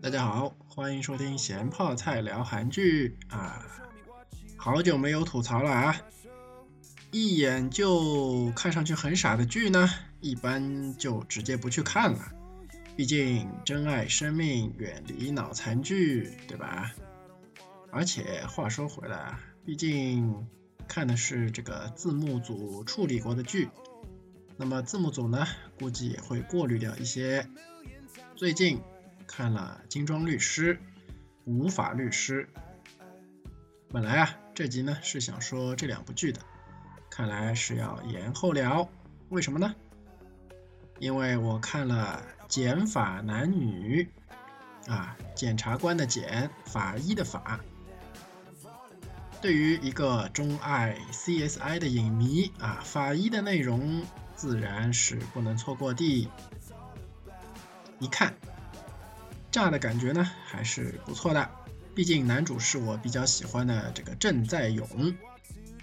大家好，欢迎收听咸泡菜聊韩剧啊！好久没有吐槽了啊！一眼就看上去很傻的剧呢，一般就直接不去看了。毕竟珍爱生命，远离脑残剧，对吧？而且话说回来，毕竟看的是这个字幕组处理过的剧，那么字幕组呢，估计也会过滤掉一些。最近看了《精装律师》《无法律师》，本来啊这集呢是想说这两部剧的，看来是要延后聊。为什么呢？因为我看了《检法男女》，啊，检察官的检，法医的法。对于一个钟爱 CSI 的影迷啊，法医的内容自然是不能错过的。一看，炸的感觉呢还是不错的。毕竟男主是我比较喜欢的这个郑在勇，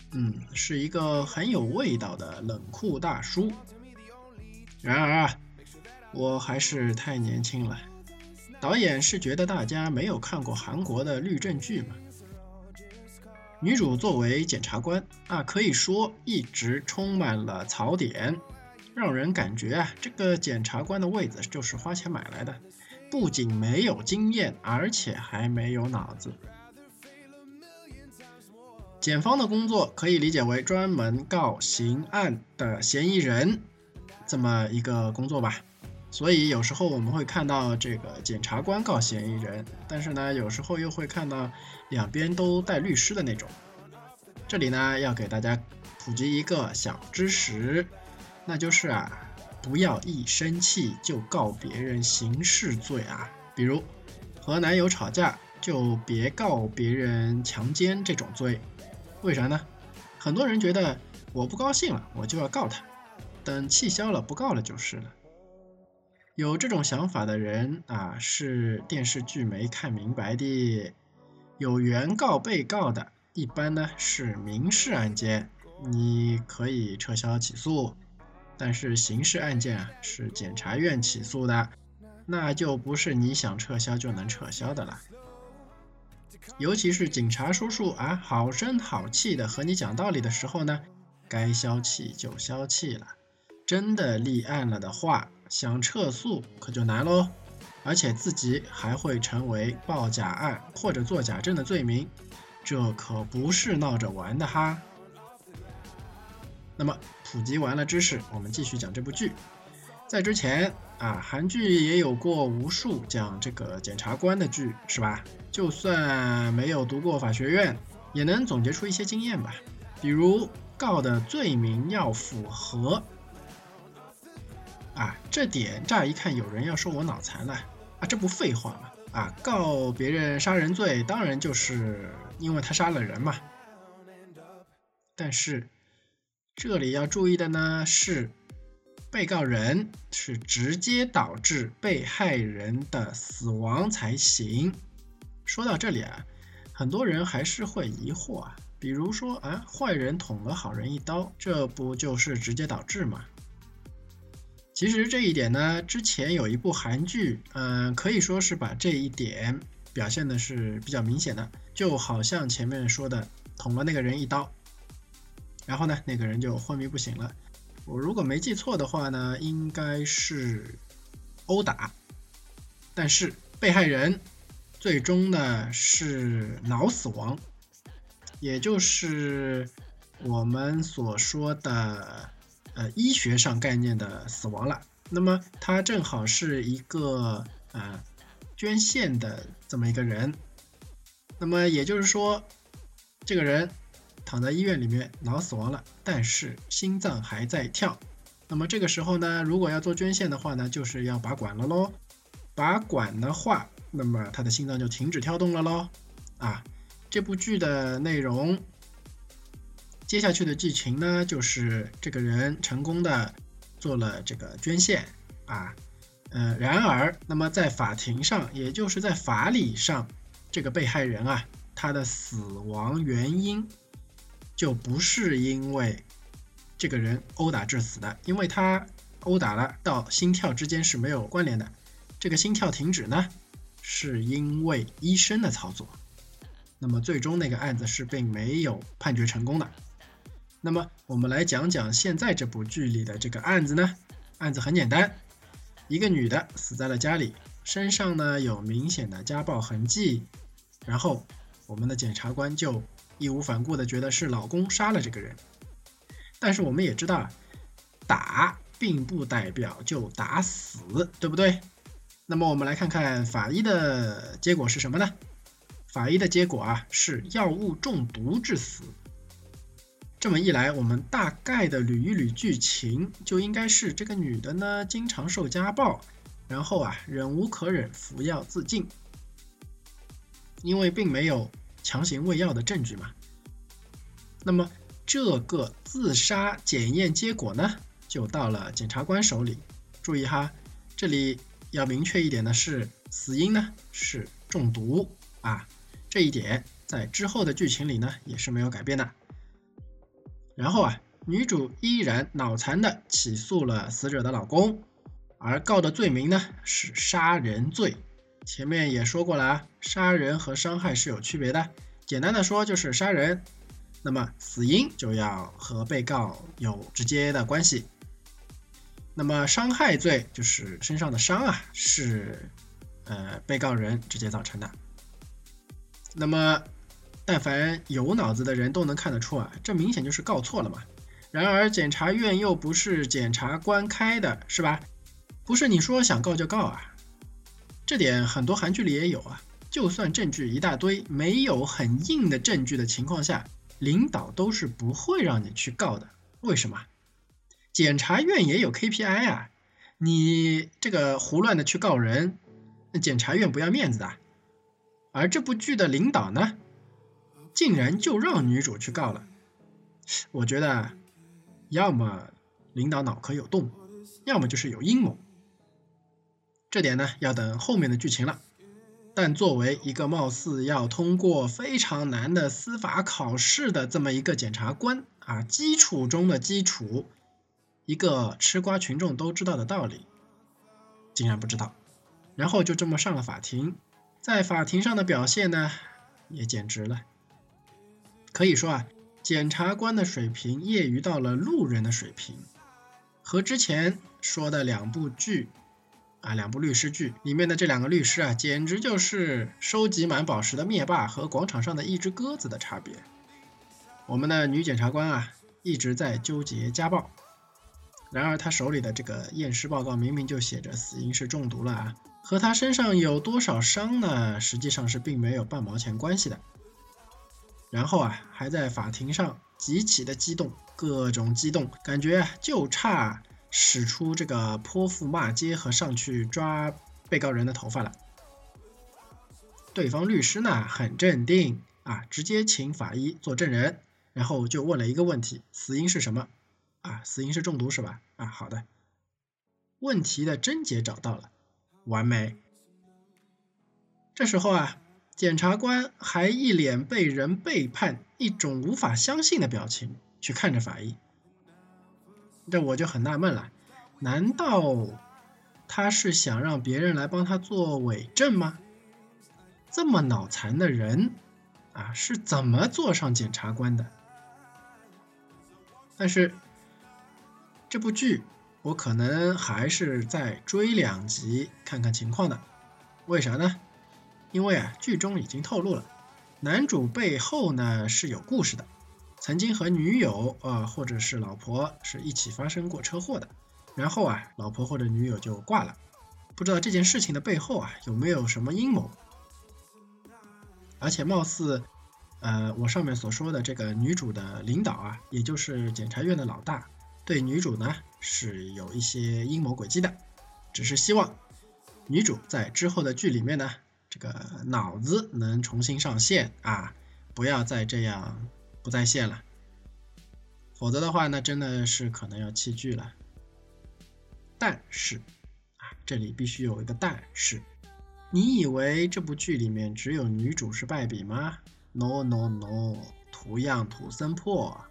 嗯，是一个很有味道的冷酷大叔。然而啊，我还是太年轻了。导演是觉得大家没有看过韩国的律政剧嘛？女主作为检察官啊，可以说一直充满了槽点。让人感觉啊，这个检察官的位子就是花钱买来的，不仅没有经验，而且还没有脑子。检方的工作可以理解为专门告刑案的嫌疑人这么一个工作吧。所以有时候我们会看到这个检察官告嫌疑人，但是呢，有时候又会看到两边都带律师的那种。这里呢，要给大家普及一个小知识。那就是啊，不要一生气就告别人刑事罪啊。比如和男友吵架，就别告别人强奸这种罪。为啥呢？很多人觉得我不高兴了，我就要告他，等气消了不告了就是了。有这种想法的人啊，是电视剧没看明白的。有原告被告的，一般呢是民事案件，你可以撤销起诉。但是刑事案件啊是检察院起诉的，那就不是你想撤销就能撤销的了。尤其是警察叔叔啊，好声好气的和你讲道理的时候呢，该消气就消气了。真的立案了的话，想撤诉可就难喽，而且自己还会成为报假案或者做假证的罪名，这可不是闹着玩的哈。那么普及完了知识，我们继续讲这部剧。在之前啊，韩剧也有过无数讲这个检察官的剧，是吧？就算没有读过法学院，也能总结出一些经验吧。比如告的罪名要符合啊，这点乍一看有人要说我脑残了啊，这不废话吗？啊，告别人杀人罪，当然就是因为他杀了人嘛。但是。这里要注意的呢是，被告人是直接导致被害人的死亡才行。说到这里啊，很多人还是会疑惑啊，比如说啊，坏人捅了好人一刀，这不就是直接导致吗？其实这一点呢，之前有一部韩剧，嗯，可以说是把这一点表现的是比较明显的，就好像前面说的捅了那个人一刀。然后呢，那个人就昏迷不醒了。我如果没记错的话呢，应该是殴打，但是被害人最终呢是脑死亡，也就是我们所说的呃医学上概念的死亡了。那么他正好是一个呃捐献的这么一个人，那么也就是说这个人。躺在医院里面脑死亡了，但是心脏还在跳。那么这个时候呢，如果要做捐献的话呢，就是要拔管了喽。拔管的话，那么他的心脏就停止跳动了喽。啊，这部剧的内容，接下去的剧情呢，就是这个人成功的做了这个捐献啊。呃，然而，那么在法庭上，也就是在法理上，这个被害人啊，他的死亡原因。就不是因为这个人殴打致死的，因为他殴打了到心跳之间是没有关联的。这个心跳停止呢，是因为医生的操作。那么最终那个案子是并没有判决成功的。那么我们来讲讲现在这部剧里的这个案子呢？案子很简单，一个女的死在了家里，身上呢有明显的家暴痕迹，然后我们的检察官就义无反顾的觉得是老公杀了这个人。但是我们也知道，打并不代表就打死，对不对？那么我们来看看法医的结果是什么呢？法医的结果啊是药物中毒致死。这么一来，我们大概的捋一捋剧情，就应该是这个女的呢经常受家暴，然后啊忍无可忍服药自尽，因为并没有强行喂药的证据嘛。那么。这个自杀检验结果呢，就到了检察官手里。注意哈，这里要明确一点的是，死因呢是中毒啊，这一点在之后的剧情里呢也是没有改变的。然后啊，女主依然脑残的起诉了死者的老公，而告的罪名呢是杀人罪。前面也说过了啊，杀人和伤害是有区别的，简单的说就是杀人。那么死因就要和被告有直接的关系。那么伤害罪就是身上的伤啊，是呃被告人直接造成的。那么但凡有脑子的人都能看得出啊，这明显就是告错了嘛。然而检察院又不是检察官开的，是吧？不是你说想告就告啊。这点很多韩剧里也有啊。就算证据一大堆，没有很硬的证据的情况下。领导都是不会让你去告的，为什么？检察院也有 KPI 啊，你这个胡乱的去告人，那检察院不要面子的。而这部剧的领导呢，竟然就让女主去告了，我觉得，要么领导脑壳有洞，要么就是有阴谋。这点呢，要等后面的剧情了。但作为一个貌似要通过非常难的司法考试的这么一个检察官啊，基础中的基础，一个吃瓜群众都知道的道理，竟然不知道，然后就这么上了法庭，在法庭上的表现呢，也简直了，可以说啊，检察官的水平业余到了路人的水平，和之前说的两部剧。啊，两部律师剧里面的这两个律师啊，简直就是收集满宝石的灭霸和广场上的一只鸽子的差别。我们的女检察官啊，一直在纠结家暴，然而她手里的这个验尸报告明明就写着死因是中毒了啊，和她身上有多少伤呢，实际上是并没有半毛钱关系的。然后啊，还在法庭上极其的激动，各种激动，感觉就差。使出这个泼妇骂街和上去抓被告人的头发了。对方律师呢很镇定啊，直接请法医做证人，然后就问了一个问题：死因是什么？啊，死因是中毒是吧？啊，好的。问题的症结找到了，完美。这时候啊，检察官还一脸被人背叛、一种无法相信的表情去看着法医。这我就很纳闷了，难道他是想让别人来帮他做伪证吗？这么脑残的人啊，是怎么做上检察官的？但是这部剧我可能还是再追两集看看情况的。为啥呢？因为啊，剧中已经透露了，男主背后呢是有故事的。曾经和女友啊，或者是老婆是一起发生过车祸的，然后啊，老婆或者女友就挂了。不知道这件事情的背后啊，有没有什么阴谋？而且貌似，呃，我上面所说的这个女主的领导啊，也就是检察院的老大，对女主呢是有一些阴谋诡计的。只是希望女主在之后的剧里面呢，这个脑子能重新上线啊，不要再这样。不在线了，否则的话，那真的是可能要弃剧了。但是啊，这里必须有一个但是，你以为这部剧里面只有女主是败笔吗？No No No，图样图森破，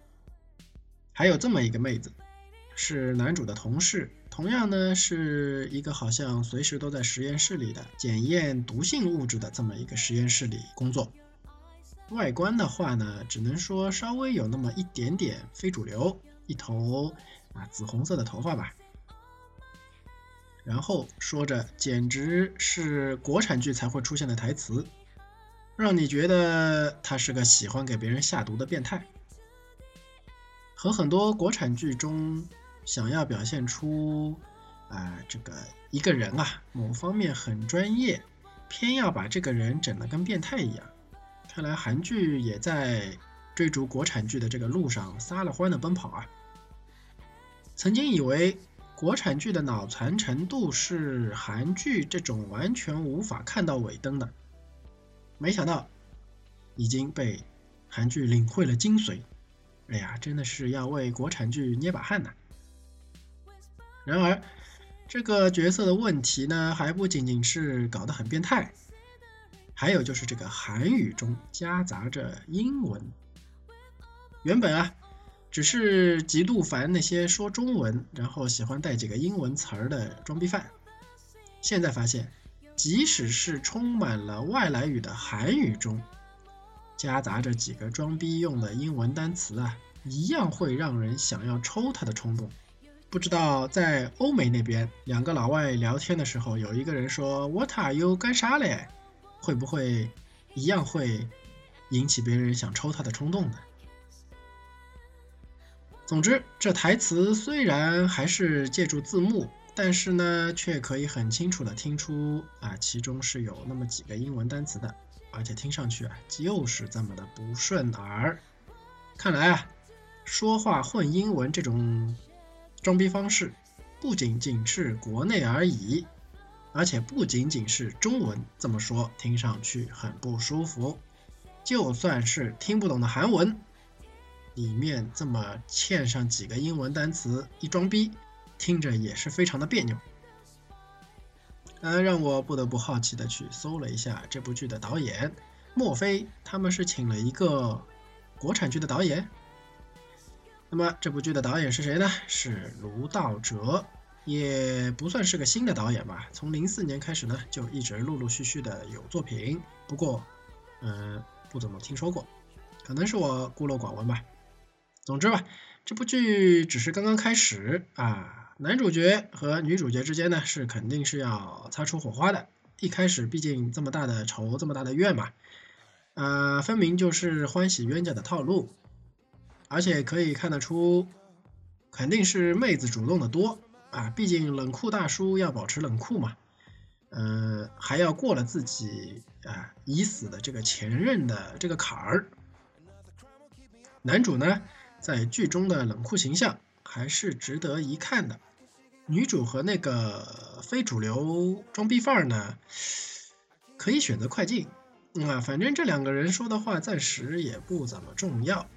还有这么一个妹子，是男主的同事，同样呢是一个好像随时都在实验室里的检验毒性物质的这么一个实验室里工作。外观的话呢，只能说稍微有那么一点点非主流，一头啊紫红色的头发吧。然后说着，简直是国产剧才会出现的台词，让你觉得他是个喜欢给别人下毒的变态。和很多国产剧中想要表现出啊这个一个人啊某方面很专业，偏要把这个人整得跟变态一样。看来韩剧也在追逐国产剧的这个路上撒了欢的奔跑啊！曾经以为。国产剧的脑残程度是韩剧这种完全无法看到尾灯的，没想到已经被韩剧领会了精髓。哎呀，真的是要为国产剧捏把汗呐！然而，这个角色的问题呢，还不仅仅是搞得很变态，还有就是这个韩语中夹杂着英文。原本啊。只是极度烦那些说中文，然后喜欢带几个英文词儿的装逼犯。现在发现，即使是充满了外来语的韩语中，夹杂着几个装逼用的英文单词啊，一样会让人想要抽他的冲动。不知道在欧美那边，两个老外聊天的时候，有一个人说 “What are you 干啥嘞”，会不会一样会引起别人想抽他的冲动呢？总之，这台词虽然还是借助字幕，但是呢，却可以很清楚的听出啊，其中是有那么几个英文单词的，而且听上去啊，就是这么的不顺耳。看来啊，说话混英文这种装逼方式，不仅仅是国内而已，而且不仅仅是中文这么说，听上去很不舒服，就算是听不懂的韩文。里面这么嵌上几个英文单词，一装逼，听着也是非常的别扭。呃，让我不得不好奇的去搜了一下这部剧的导演，莫非他们是请了一个国产剧的导演？那么这部剧的导演是谁呢？是卢道哲，也不算是个新的导演吧。从零四年开始呢，就一直陆陆续续的有作品，不过，嗯，不怎么听说过，可能是我孤陋寡闻吧。总之吧，这部剧只是刚刚开始啊，男主角和女主角之间呢是肯定是要擦出火花的。一开始毕竟这么大的仇，这么大的怨嘛，呃，分明就是欢喜冤家的套路，而且可以看得出，肯定是妹子主动的多啊，毕竟冷酷大叔要保持冷酷嘛，呃，还要过了自己啊已死的这个前任的这个坎儿，男主呢？在剧中的冷酷形象还是值得一看的。女主和那个非主流装逼范儿呢，可以选择快进。啊，反正这两个人说的话暂时也不怎么重要。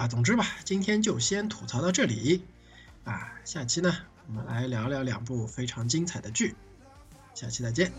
啊，总之吧，今天就先吐槽到这里。啊，下期呢，我们来聊聊两部非常精彩的剧。下期再见。